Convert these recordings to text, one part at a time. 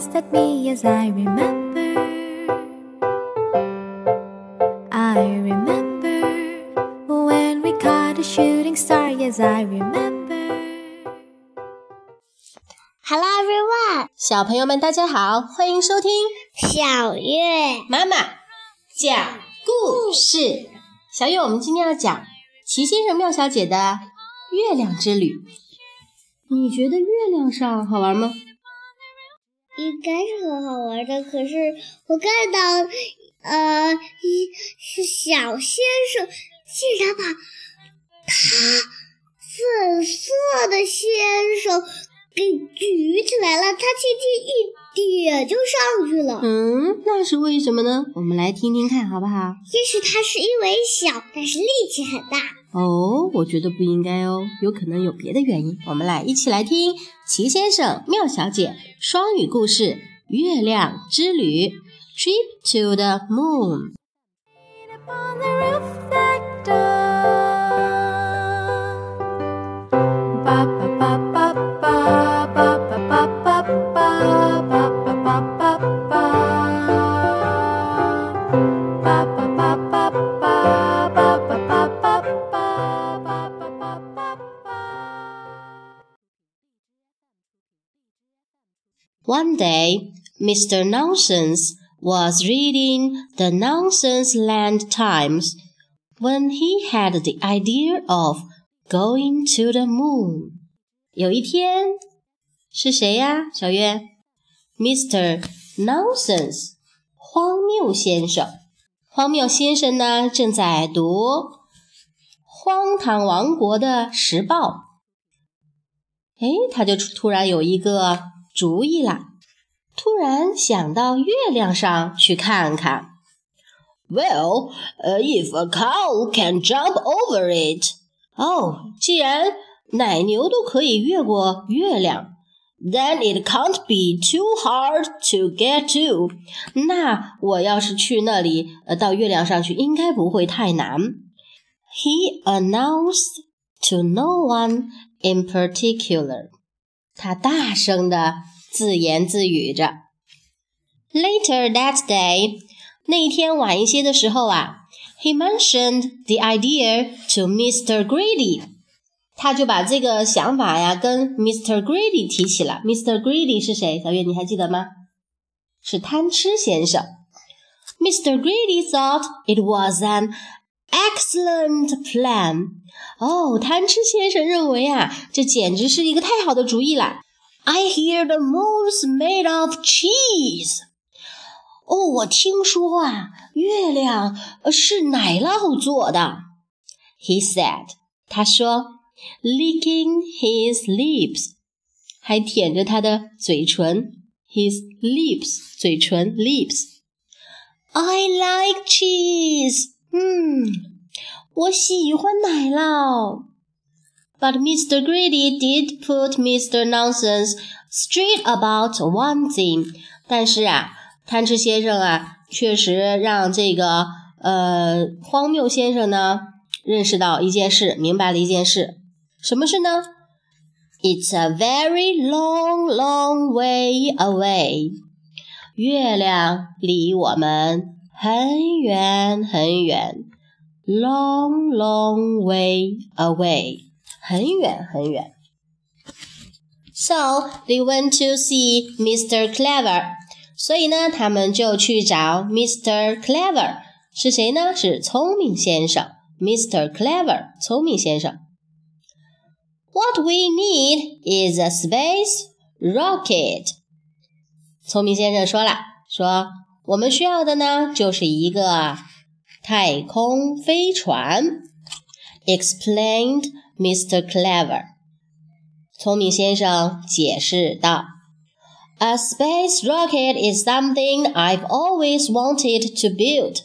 glanced at me as I remember. I remember when we caught a shooting star. Yes, I remember. Hello everyone，小朋友们，大家好，欢迎收听小月妈妈讲故事。小月，我们今天要讲齐先生妙小姐的月亮之旅。你觉得月亮上好玩吗？应该是很好玩的，可是我看到，呃，一是小先生竟然把他粉色的先生给举起来了，他轻轻一点就上去了。嗯，那是为什么呢？我们来听听看好不好？也许他是因为小，但是力气很大。哦，我觉得不应该哦，有可能有别的原因。我们来一起来听齐先生、妙小姐双语故事《月亮之旅》（Trip to the Moon）。One day, Mr. Nonsense was reading the Nonsense Land Times when he had the idea of going to the moon. 有一天，是谁呀？小月，Mr. Nonsense，荒谬先生。荒谬先生呢，正在读《荒唐王国的时报》。哎，他就突然有一个主意啦，突然想到月亮上去看看。Well, uh, if a cow can jump over it，哦，既然奶牛都可以越过月亮，then it can't be too hard to get to。那我要是去那里，呃，到月亮上去，应该不会太难。He announced to no one in particular。他大声的 自言自语着。Later that day，那一天晚一些的时候啊，he mentioned the idea to Mr. Greedy。他就把这个想法呀跟 Mr. Greedy 提起了。Mr. Greedy 是谁？小月你还记得吗？是贪吃先生。Mr. Greedy thought it was an excellent plan. 哦，贪吃先生认为啊，这简直是一个太好的主意了。I hear the moon's made of cheese. 哦，我听说啊，月亮呃是奶酪做的。He said，他说，licking his lips，还舔着他的嘴唇。His lips，嘴唇，lips。I like cheese。嗯，我喜欢奶酪。 But Mr. Greedy did put Mr. Nonsense straight about one thing。但是啊，贪吃先生啊，确实让这个呃荒谬先生呢认识到一件事，明白了一件事。什么事呢？It's a very long, long way away。月亮离我们很远很远，long, long way away， 很远很远。So they went to see Mr. Clever。所以呢，他们就去找 Mr. Clever，是谁呢？是聪明先生，Mr. Clever，聪明先生。What we need is a space rocket。聪明先生说了，说我们需要的呢，就是一个太空飞船。Explained Mr. Clever。聪明先生解释道。A space rocket is something I've always wanted to build.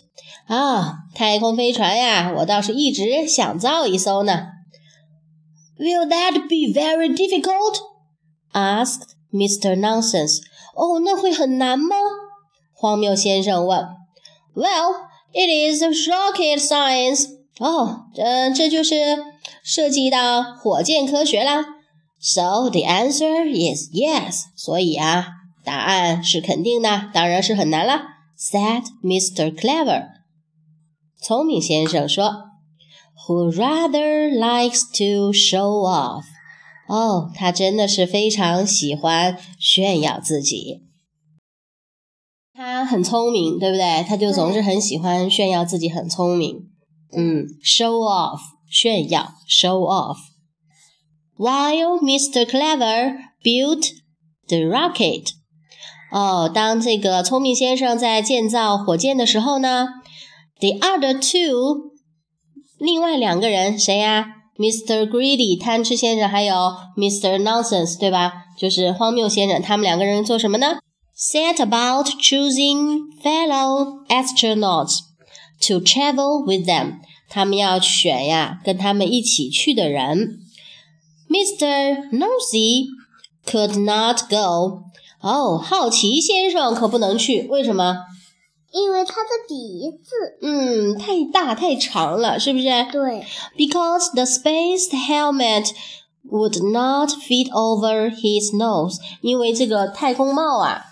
啊，太空飞船呀，我倒是一直想造一艘呢。Will that be very difficult? asked Mr. Nonsense. 哦，那会很难吗？荒谬先生问。Well, it is rocket science. 哦，这这就是涉及到火箭科学啦。So the answer is yes. 所以啊，答案是肯定的，当然是很难了。Said Mr. Clever，聪明先生说，Who rather likes to show off。哦，他真的是非常喜欢炫耀自己。他很聪明，对不对？他就总是很喜欢炫耀自己很聪明。嗯，show off，炫耀，show off。While Mr. Clever built the rocket，哦，当这个聪明先生在建造火箭的时候呢，the other two，另外两个人谁呀？Mr. Greedy 贪吃先生，还有 Mr. Nonsense，对吧？就是荒谬先生，他们两个人做什么呢？Set about choosing fellow astronauts to travel with them。他们要选呀，跟他们一起去的人。Mr. Nosy could not go。哦，好奇先生可不能去，为什么？因为他的鼻子，嗯，太大太长了，是不是？对，Because the space helmet would not fit over his nose，因为这个太空帽啊，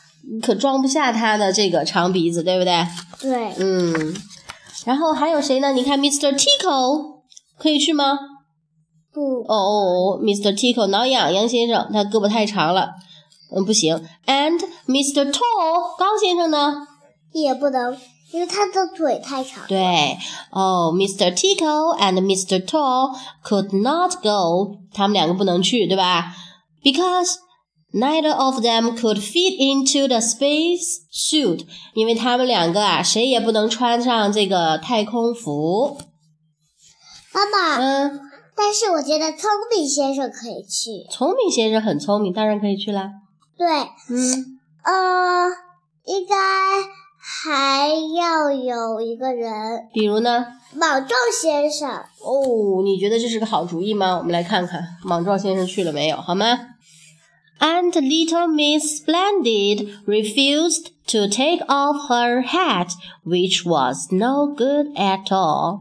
可装不下他的这个长鼻子，对不对？对，嗯。 然后还有谁呢？你看，Mr. Tickle 可以去吗？不，哦哦，Mr. Tickle 挠痒痒先生，他胳膊太长了，嗯，不行。And Mr. Tall 高先生呢？也不能，因为他的腿太长。对，哦，Mr. Tickle and Mr. Tall could not go，他们两个不能去，对吧？Because Neither of them could fit into the space suit，因为他们两个啊，谁也不能穿上这个太空服。妈妈，嗯，但是我觉得聪明先生可以去。聪明先生很聪明，当然可以去啦。对，嗯，呃，应该还要有一个人，比如呢？莽撞先生。哦，你觉得这是个好主意吗？我们来看看莽撞先生去了没有，好吗？And little Miss Splendid refused to take off her hat, which was no good at all.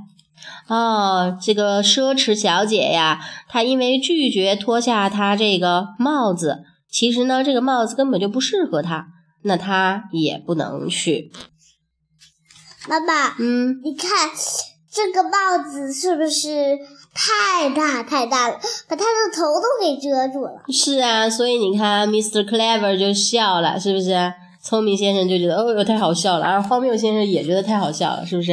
哦，这个奢侈小姐呀，她因为拒绝脱下她这个帽子，其实呢，这个帽子根本就不适合她，那她也不能去。妈妈，嗯，你看这个帽子是不是？太大太大了，把他的头都给遮住了。是啊，所以你看，Mr. Clever 就笑了，是不是？聪明先生就觉得哦哟太好笑了，而荒谬先生也觉得太好笑了，是不是？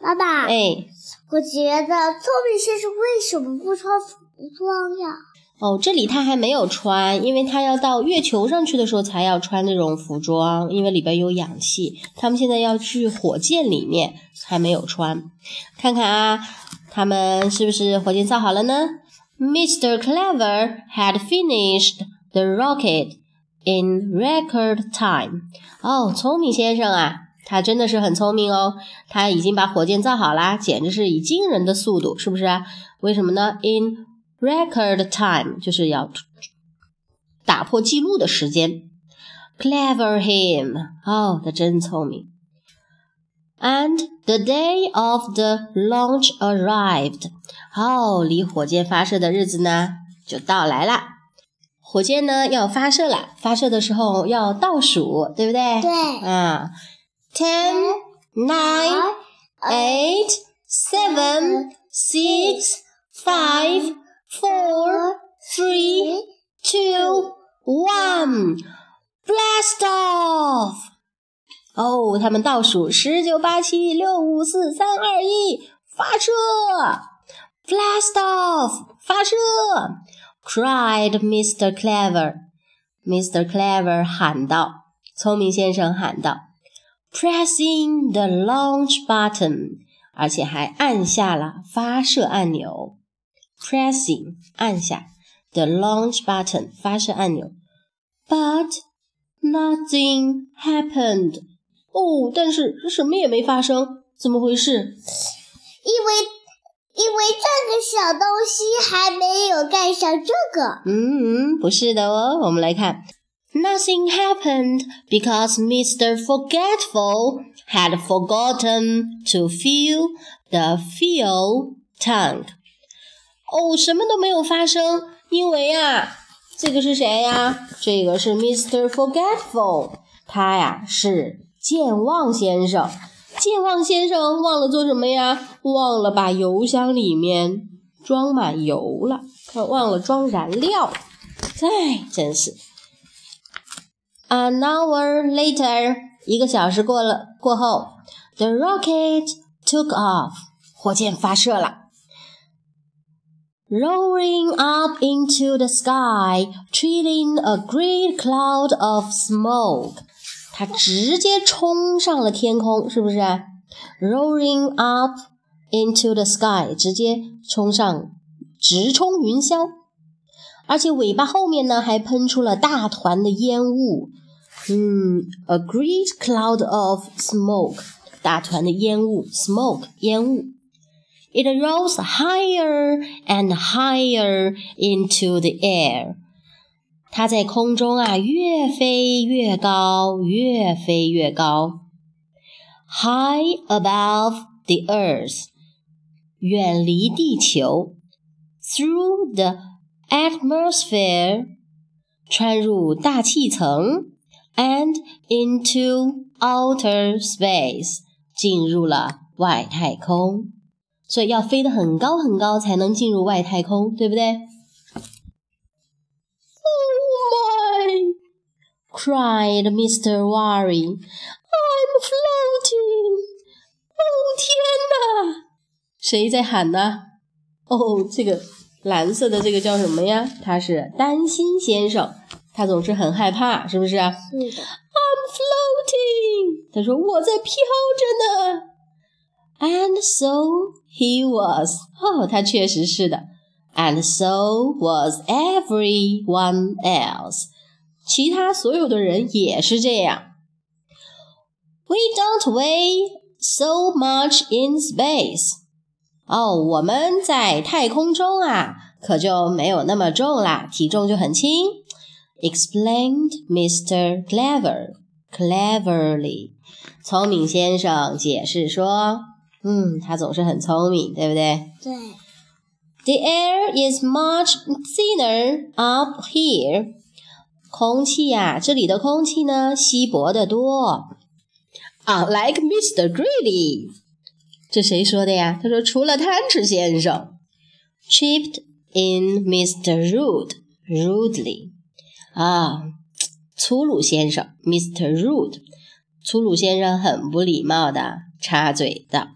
爸爸，哎，我觉得聪明先生为什么不穿服装呀？哦，这里他还没有穿，因为他要到月球上去的时候才要穿这种服装，因为里边有氧气。他们现在要去火箭里面，还没有穿。看看啊。他们是不是火箭造好了呢？Mr. Clever had finished the rocket in record time. 哦，聪明先生啊，他真的是很聪明哦，他已经把火箭造好啦，简直是以惊人的速度，是不是？为什么呢？In record time 就是要打破记录的时间。Clever him，哦，他真聪明。And the day of the launch arrived. 好，离火箭发射的日子呢就到来了。火箭呢要发射了，发射的时候要倒数，对不对？对。啊，ten, nine, eight, seven, six, five, four, three, two, one, blast off! 哦，他们倒数十九八七六五四三二一，发射！Blast off！发射！cried Mr. Clever。Mr. Clever 喊道，聪明先生喊道，pressing the launch button，而且还按下了发射按钮。pressing 按下 the launch button 发射按钮，but nothing happened。哦，但是什么也没发生，怎么回事？因为因为这个小东西还没有盖上这个。嗯嗯，不是的哦，我们来看，Nothing happened because Mr. Forgetful had forgotten to fill the fuel tank。哦，什么都没有发生，因为啊，这个是谁呀？这个是 Mr. Forgetful，他呀是健忘先生。健忘先生忘了做什么呀？忘了把油箱里面装满油了，他忘了装燃料。哎，真是。An hour later，一个小时过了过后，the rocket took off，火箭发射了。roaring up into the sky, trailing a great cloud of smoke. 它直接冲上了天空，是不是？Roaring up into the sky，直接冲上，直冲云霄。而且尾巴后面呢，还喷出了大团的烟雾。嗯，a great cloud of smoke，大团的烟雾，smoke，烟雾。It rose higher and higher into the air. 它在空中啊，越飞越高，越飞越高。High above the earth，远离地球。Through the atmosphere，穿入大气层，and into outer space，进入了外太空。所以要飞得很高很高才能进入外太空，对不对 cried Mr. Worry. I'm floating. 哦天哪！谁在喊呢？哦，这个蓝色的这个叫什么呀？他是担心先生，他总是很害怕，是不是？是的。I'm floating. 他说我在飘着呢。And so he was. 哦，他确实是的。And so was everyone else. 其他所有的人也是这样。We don't weigh so much in space. 哦，我们在太空中啊，可就没有那么重啦，体重就很轻。Explained Mr. Clever cleverly. 聪明先生解释说。嗯，他总是很聪明，对不对？对。The air is much thinner up here。 空气呀，这里的空气呢，稀薄得多。Unlike Mr. Greedy，这谁说的呀？他说除了贪吃先生。Chipped in Mr. Rude rudely。啊，粗鲁先生，Mr. Rude，粗鲁先生很不礼貌的插嘴道。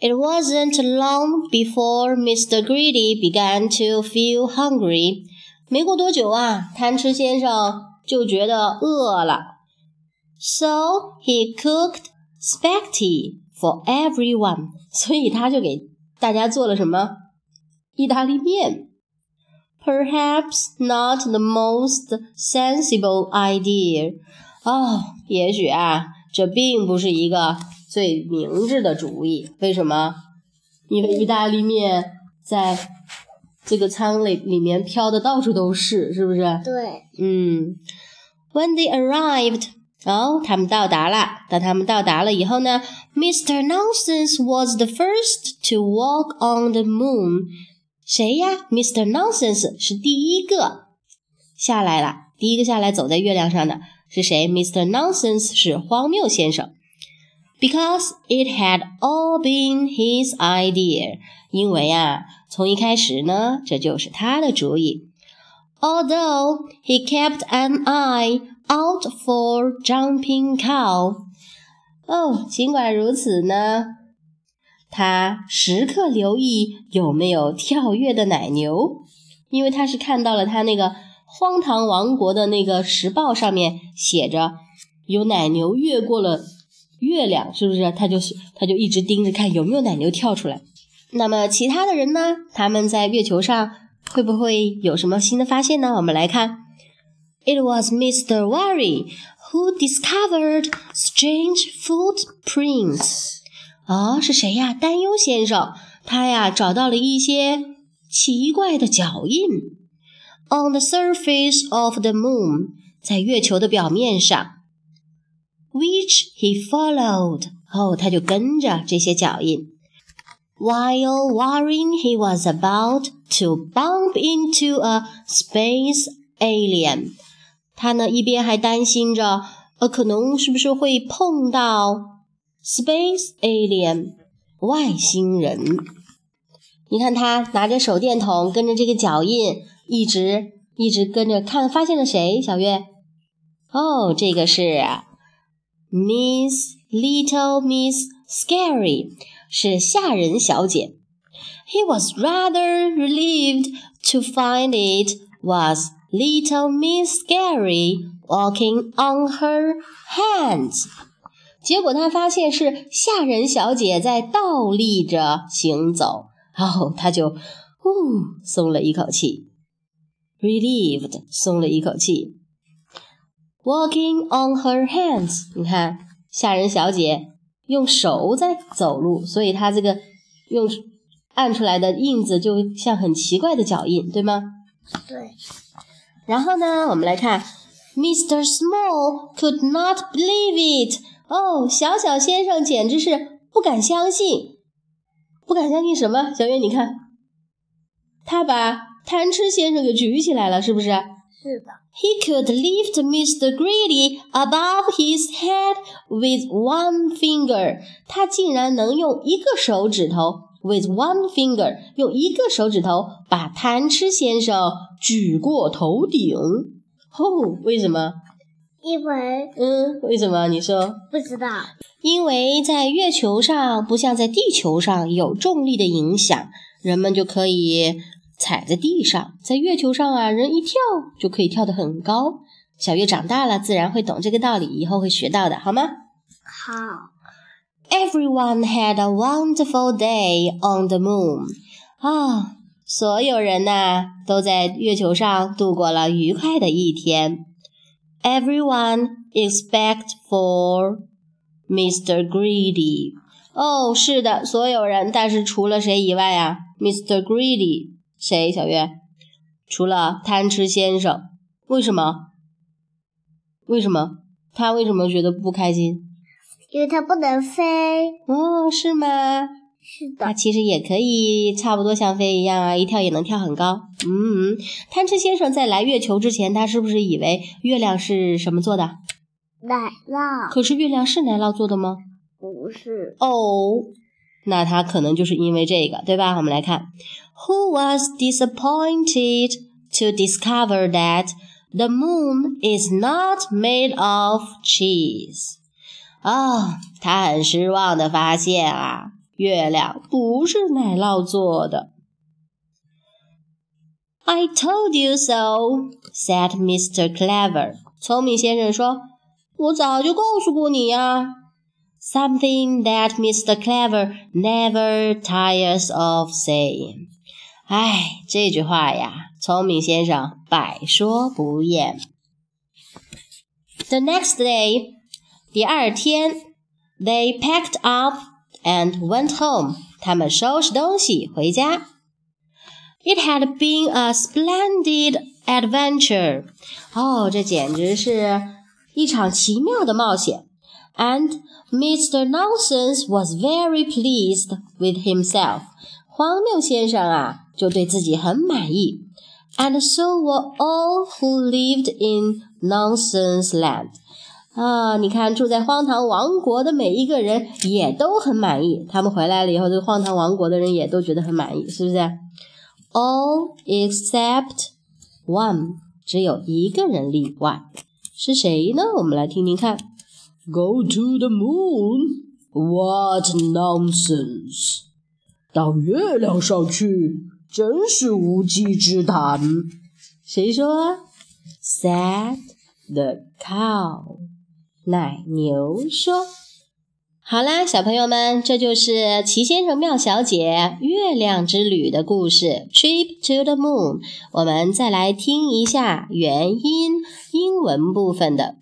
It wasn't long before Mr. Greedy began to feel hungry. 没过多久啊，贪吃先生就觉得饿了。So he cooked spaghetti for everyone. 所以他就给大家做了什么？意大利面。Perhaps not the most sensible idea. 哦，也许啊，这并不是一个最明智的主意，为什么？因为意大利面在这个舱里里面飘的到处都是，是不是？对。嗯。When they arrived，哦，他们到达了。当他们到达了以后呢，Mr. Nonsense was the first to walk on the moon。谁呀？Mr. Nonsense 是第一个下来了，第一个下来走在月亮上的是谁？Mr. Nonsense 是荒谬先生。Because it had all been his idea，因为啊，从一开始呢，这就是他的主意。Although he kept an eye out for jumping cow，哦，尽管如此呢，他时刻留意有没有跳跃的奶牛，因为他是看到了他那个荒唐王国的那个时报上面写着有奶牛越过了。月亮是不是？他就是他就一直盯着看有没有奶牛跳出来。那么其他的人呢？他们在月球上会不会有什么新的发现呢？我们来看，It was Mr. Worry who discovered strange footprints。哦，是谁呀？担忧先生，他呀找到了一些奇怪的脚印。On the surface of the moon，在月球的表面上。which he followed。哦，他就跟着这些脚印。While worrying he was about to bump into a space alien。他呢一边还担心着，呃，可能是不是会碰到 space alien 外星人？你看他拿着手电筒，跟着这个脚印，一直一直跟着看，发现了谁？小月？哦，这个是 Miss Little Miss Scary，是吓人小姐。He was rather relieved to find it was Little Miss Scary walking on her hands。结果他发现是吓人小姐在倒立着行走，然后他就呼松了一口气，relieved 松了一口气。Walking on her hands，你看 吓人小姐用手在走路，所以她这个用按出来的印子就像很奇怪的脚印，对吗？对。然后呢，我们来看，Mr. Small could not believe it。哦，小小先生简直是不敢相信，不敢相信什么？小月，你看，他把贪吃先生给举起来了，是不是？是的。He could lift Mr. Greedy above his head with one finger。他竟然能用一个手指头，with one finger，用一个手指头把贪吃先生举过头顶。哦，为什么？因为嗯，为什么？你说？不知道。因为在月球上不像在地球上有重力的影响，人们就可以。踩在地上，在月球上啊，人一跳就可以跳得很高。小月长大了，自然会懂这个道理，以后会学到的，好吗？好。Everyone had a wonderful day on the moon。啊，所有人呐都在月球上度过了愉快的一天。Everyone except for Mr. Greedy。哦，是的，所有人，但是除了谁以外啊？Mr. Greedy。谁？小月？除了贪吃先生，为什么？为什么？他为什么觉得不开心？因为他不能飞。哦，是吗？是的。他其实也可以差不多像飞一样啊，一跳也能跳很高。嗯，贪吃先生在来月球之前，他是不是以为月亮是什么做的？奶酪。可是月亮是奶酪做的吗？不是。哦，那他可能就是因为这个，对吧？我们来看。who was disappointed to discover that the moon is not made of cheese. 啊，他很失望的发现啊，月亮不是奶酪做的。I told you so," said Mr. Clever. 聪明先生说：“我早就告诉过你呀。” Something that Mr. Clever never tires of saying. 哎，这句话呀，聪明先生百说不厌。The next day，第二天，they packed up and went home。他们收拾东西回家。It had been a splendid adventure。哦，这简直是一场奇妙的冒险。And Mr. Nonsense was very pleased with himself。荒谬先生啊。 就对自己很满意。And so were all who lived in Nonsense Land。啊，你看住在荒唐王国的每一个人也都很满意。他们回来了以后，这个荒唐王国的人也都觉得很满意，是不是？All except one，只有一个人例外，是谁呢？我们来听听看。Go to the moon? What nonsense! 到月亮上去。真是无稽之谈。谁说？said the cow。奶牛说。好啦，小朋友们，这就是奇先生妙小姐月亮之旅的故事。Trip to the moon。我们再来听一下原音英文部分的。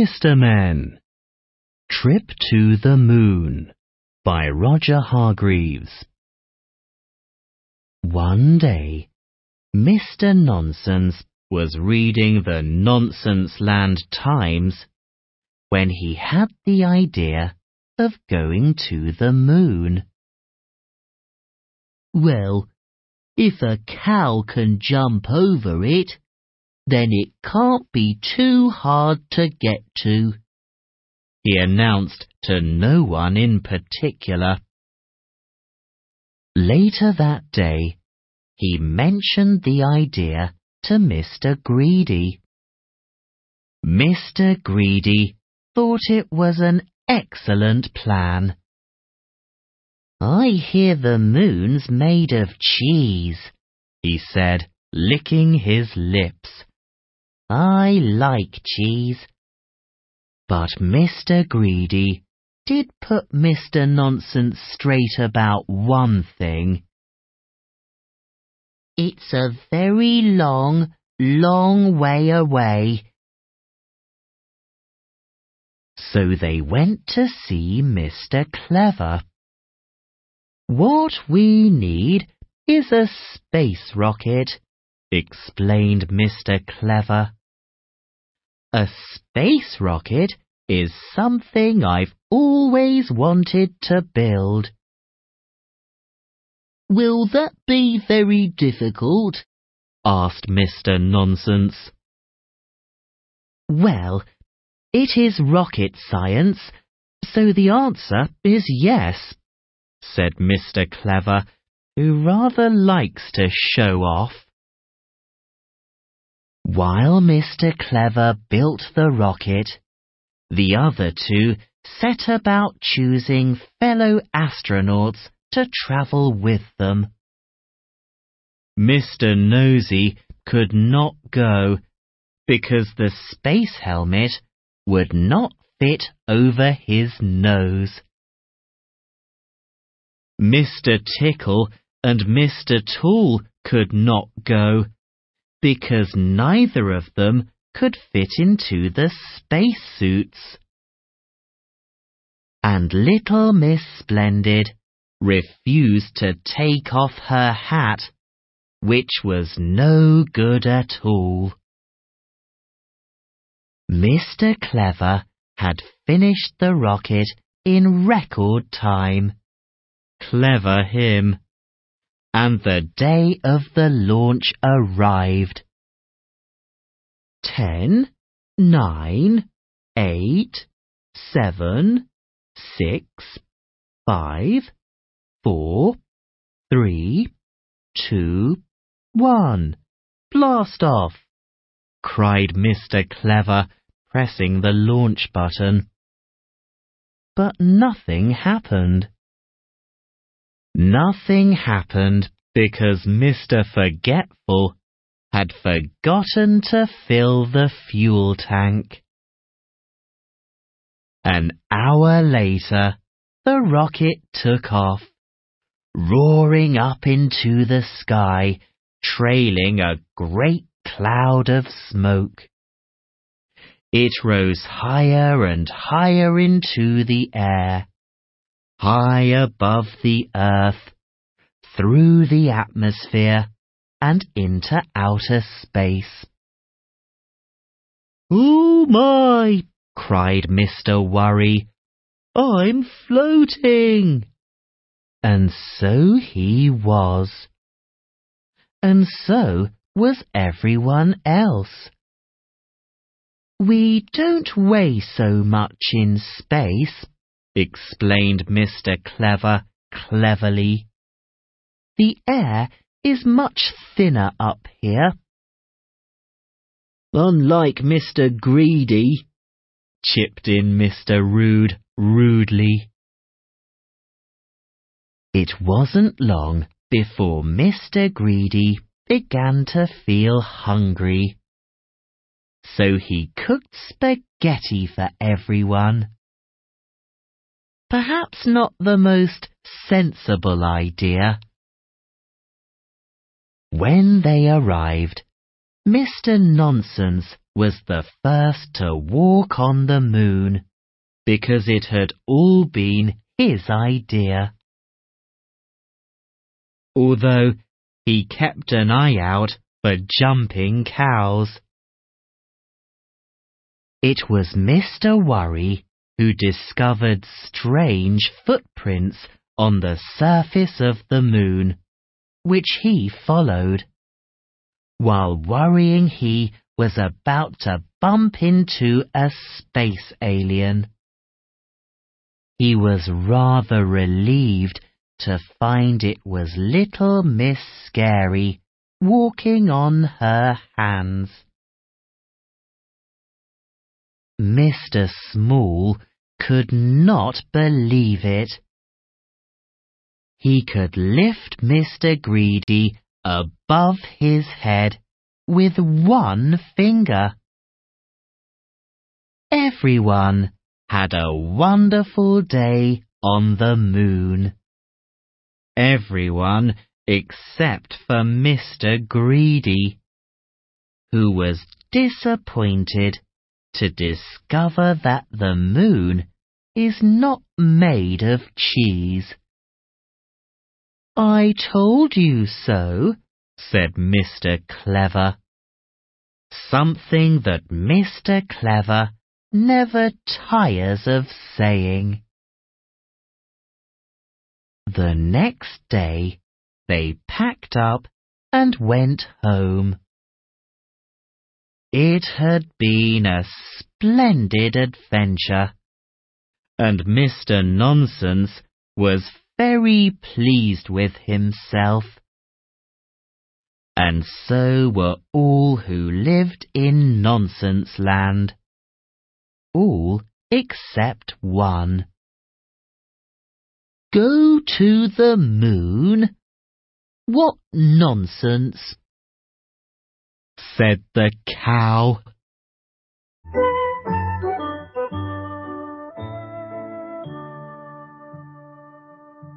Mr. Men Trip to the Moon by Roger Hargreaves One day, Mr. Nonsense was reading the Nonsense Land Times when he had the idea of going to the moon. Well, if a cow can jump over it, then it can't be too hard to get to, he announced to no one in particular. Later that day, he mentioned the idea to Mr. Greedy. Mr. Greedy thought it was an excellent plan. I hear the moon's made of cheese, he said, licking his lips. I like cheese. But Mr. Greedy did put Mr. Nonsense straight about one thing. It's a very long, long way away. So they went to see Mr. Clever. What we need is a space rocket, explained Mr. Clever. A space rocket is something I've always wanted to build. Will that be very difficult? asked Mr. Nonsense. Well, it is rocket science, so the answer is yes, said Mr. Clever, who rather likes to show off. While Mr. Clever built the rocket, the other two set about choosing fellow astronauts to travel with them. Mr. Nosey could not go because the space helmet would not fit over his nose. Mr. Tickle and Mr. Tall could not go because neither of them could fit into the spacesuits. And little Miss Splendid refused to take off her hat, which was no good at all. Mr. Clever had finished the rocket in record time. Clever him. And the day of the launch arrived. Ten, nine, eight, seven, six, five, four, three, two, one. Blast off! cried Mr. Clever, pressing the launch button. But nothing happened. Nothing happened because Mr. Forgetful had forgotten to fill the fuel tank. An hour later, the rocket took off, roaring up into the sky, trailing a great cloud of smoke. It rose higher and higher into the air, high above the earth, through the atmosphere, and into outer space. Oh my! cried Mr. Worry. I'm floating! And so he was. And so was everyone else. We don't weigh so much in space, explained Mr. Clever cleverly. The air is much thinner up here. Unlike Mr. Greedy, chipped in Mr. Rude rudely. It wasn't long before Mr. Greedy began to feel hungry so he cooked spaghetti for everyone. Perhaps not the most sensible idea. When they arrived, Mr. Nonsense was the first to walk on the moon because it had all been his idea. Although he kept an eye out for jumping cows. It was Mr. Worry who discovered strange footprints on the surface of the moon, which he followed. While worrying, he was about to bump into a space alien. He was rather relieved to find it was little Miss Scary walking on her hands. Mr. Small could not believe it. He could lift Mr. Greedy above his head with one finger. Everyone had a wonderful day on the moon. Everyone except for Mr. Greedy, who was disappointed to discover that the moon is not made of cheese. I told you so, said Mr. Clever. Something that Mr. Clever never tires of saying. The next day they packed up and went home. It had been a splendid adventure, and Mr. Nonsense was very pleased with himself. And so were all who lived in Nonsense Land. All except one. Go to the moon? What nonsense! said the cow.